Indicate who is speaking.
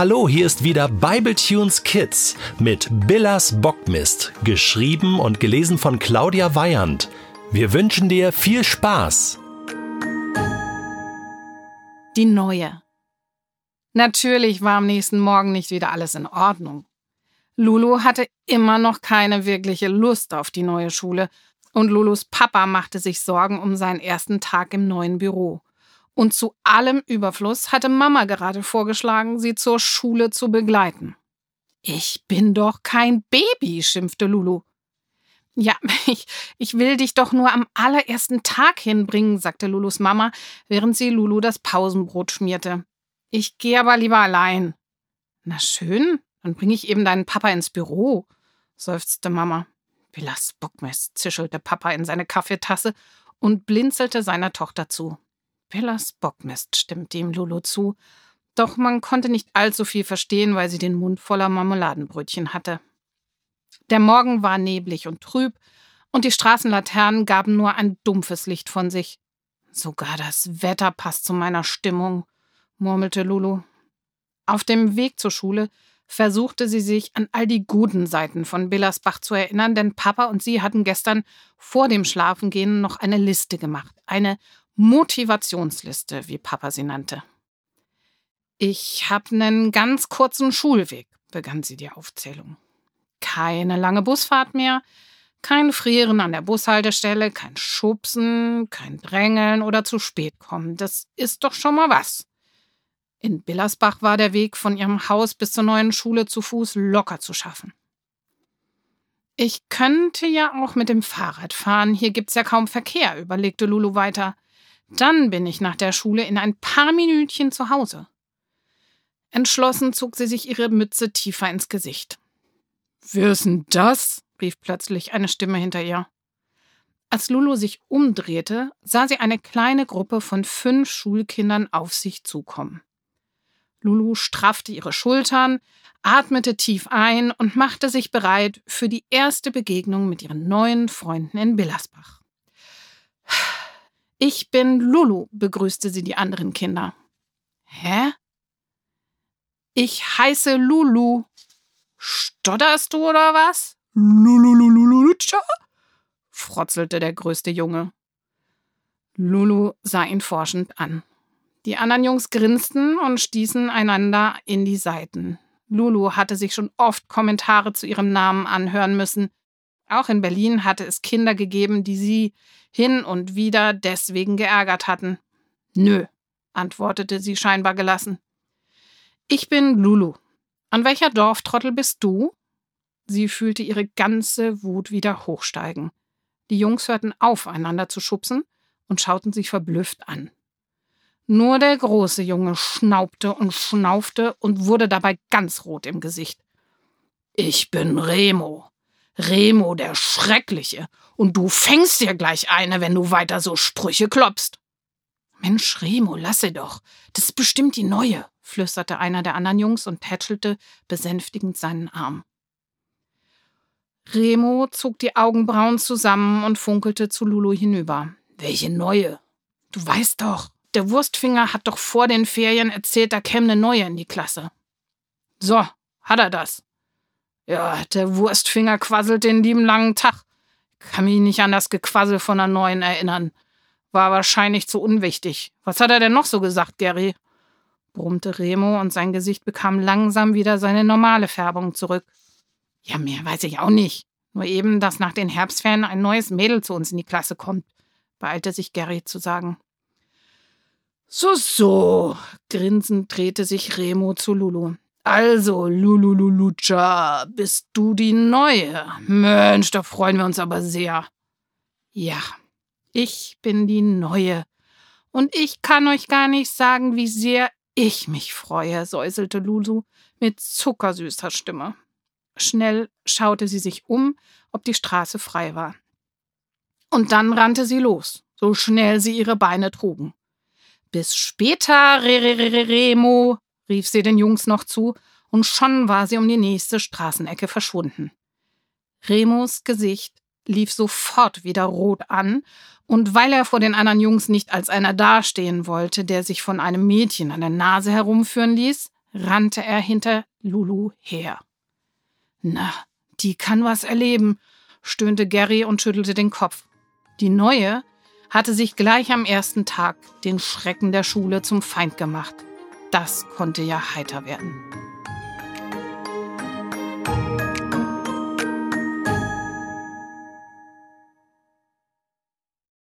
Speaker 1: Hallo, hier ist wieder Bibletunes Kids mit Billas Bockmist, geschrieben und gelesen von Claudia Weyand. Wir wünschen dir viel Spaß.
Speaker 2: Die neue. Natürlich war am nächsten Morgen nicht wieder alles in Ordnung. Lulu hatte immer noch keine wirkliche Lust auf die neue Schule und Lulus Papa machte sich Sorgen um seinen ersten Tag im neuen Büro. Und zu allem Überfluss hatte Mama gerade vorgeschlagen, sie zur Schule zu begleiten. Ich bin doch kein Baby, schimpfte Lulu. Ja, ich, ich will dich doch nur am allerersten Tag hinbringen, sagte Lulus Mama, während sie Lulu das Pausenbrot schmierte. Ich gehe aber lieber allein. Na schön, dann bringe ich eben deinen Papa ins Büro, seufzte Mama. Billas Bockmist, zischelte Papa in seine Kaffeetasse und blinzelte seiner Tochter zu. Pillas Bockmist, stimmte ihm Lulu zu, doch man konnte nicht allzu viel verstehen, weil sie den Mund voller Marmeladenbrötchen hatte. Der Morgen war neblig und trüb, und die Straßenlaternen gaben nur ein dumpfes Licht von sich. Sogar das Wetter passt zu meiner Stimmung, murmelte Lulu. Auf dem Weg zur Schule versuchte sie sich an all die guten Seiten von Billersbach zu erinnern, denn Papa und sie hatten gestern vor dem Schlafengehen noch eine Liste gemacht, eine Motivationsliste, wie Papa sie nannte. Ich habe einen ganz kurzen Schulweg, begann sie die Aufzählung. Keine lange Busfahrt mehr, kein Frieren an der Bushaltestelle, kein Schubsen, kein Drängeln oder zu spät kommen. Das ist doch schon mal was. In Billersbach war der Weg von ihrem Haus bis zur neuen Schule zu Fuß locker zu schaffen. Ich könnte ja auch mit dem Fahrrad fahren, hier gibt's ja kaum Verkehr, überlegte Lulu weiter. Dann bin ich nach der Schule in ein paar Minütchen zu Hause. Entschlossen zog sie sich ihre Mütze tiefer ins Gesicht. Wer ist denn das? rief plötzlich eine Stimme hinter ihr. Als Lulu sich umdrehte, sah sie eine kleine Gruppe von fünf Schulkindern auf sich zukommen. Lulu straffte ihre Schultern, atmete tief ein und machte sich bereit für die erste Begegnung mit ihren neuen Freunden in Billersbach. Ich bin Lulu, begrüßte sie die anderen Kinder. Hä? Ich heiße Lulu. Stotterst du oder was? Lululululutscha? frotzelte der größte Junge. Lulu sah ihn forschend an. Die anderen Jungs grinsten und stießen einander in die Seiten. Lulu hatte sich schon oft Kommentare zu ihrem Namen anhören müssen. Auch in Berlin hatte es Kinder gegeben, die sie hin und wieder deswegen geärgert hatten. Nö, antwortete sie scheinbar gelassen. Ich bin Lulu. An welcher Dorftrottel bist du? Sie fühlte ihre ganze Wut wieder hochsteigen. Die Jungs hörten auf, einander zu schubsen und schauten sich verblüfft an. Nur der große Junge schnaubte und schnaufte und wurde dabei ganz rot im Gesicht. Ich bin Remo, Remo der Schreckliche, und du fängst dir gleich eine, wenn du weiter so Sprüche klopfst. Mensch, Remo, lasse doch. Das ist bestimmt die neue, flüsterte einer der anderen Jungs und tätschelte besänftigend seinen Arm. Remo zog die Augenbrauen zusammen und funkelte zu Lulu hinüber. Welche neue? Du weißt doch, der Wurstfinger hat doch vor den Ferien erzählt, da käme eine neue in die Klasse. So, hat er das. Ja, der Wurstfinger quasselt den lieben langen Tag. Kann mich nicht an das Gequassel von der Neuen erinnern. War wahrscheinlich zu unwichtig. Was hat er denn noch so gesagt, Gary? brummte Remo und sein Gesicht bekam langsam wieder seine normale Färbung zurück. Ja, mehr weiß ich auch nicht. Nur eben, dass nach den Herbstferien ein neues Mädel zu uns in die Klasse kommt, beeilte sich Gary zu sagen. So, so, grinsend drehte sich Remo zu Lulu. Also, Lulululucha, bist du die Neue? Mensch, da freuen wir uns aber sehr. Ja, ich bin die Neue. Und ich kann euch gar nicht sagen, wie sehr ich mich freue, säuselte Lulu mit zuckersüßer Stimme. Schnell schaute sie sich um, ob die Straße frei war. Und dann rannte sie los, so schnell sie ihre Beine trugen. Bis später, Re -Re -Re Remo, rief sie den Jungs noch zu, und schon war sie um die nächste Straßenecke verschwunden. Remos Gesicht lief sofort wieder rot an, und weil er vor den anderen Jungs nicht als einer dastehen wollte, der sich von einem Mädchen an der Nase herumführen ließ, rannte er hinter Lulu her. Na, die kann was erleben, stöhnte Gary und schüttelte den Kopf. Die neue hatte sich gleich am ersten Tag den Schrecken der Schule zum Feind gemacht. Das konnte ja heiter werden.